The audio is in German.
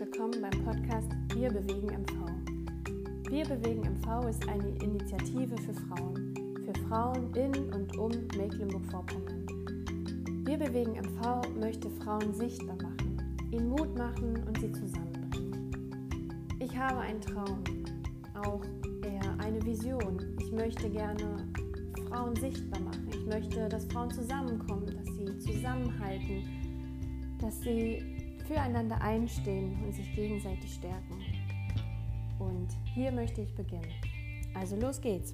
Wir bewegen MV. Wir bewegen MV ist eine Initiative für Frauen, für Frauen in und um Mecklenburg-Vorpommern. Wir bewegen MV möchte Frauen sichtbar machen, ihnen Mut machen und sie zusammenbringen. Ich habe einen Traum, auch eher eine Vision. Ich möchte gerne Frauen sichtbar machen. Ich möchte, dass Frauen zusammenkommen, dass sie zusammenhalten, dass sie füreinander einstehen und sich gegenseitig stärken. Und hier möchte ich beginnen. Also los geht's.